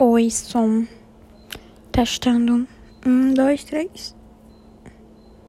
Oi, som. Testando. Um, dois, três.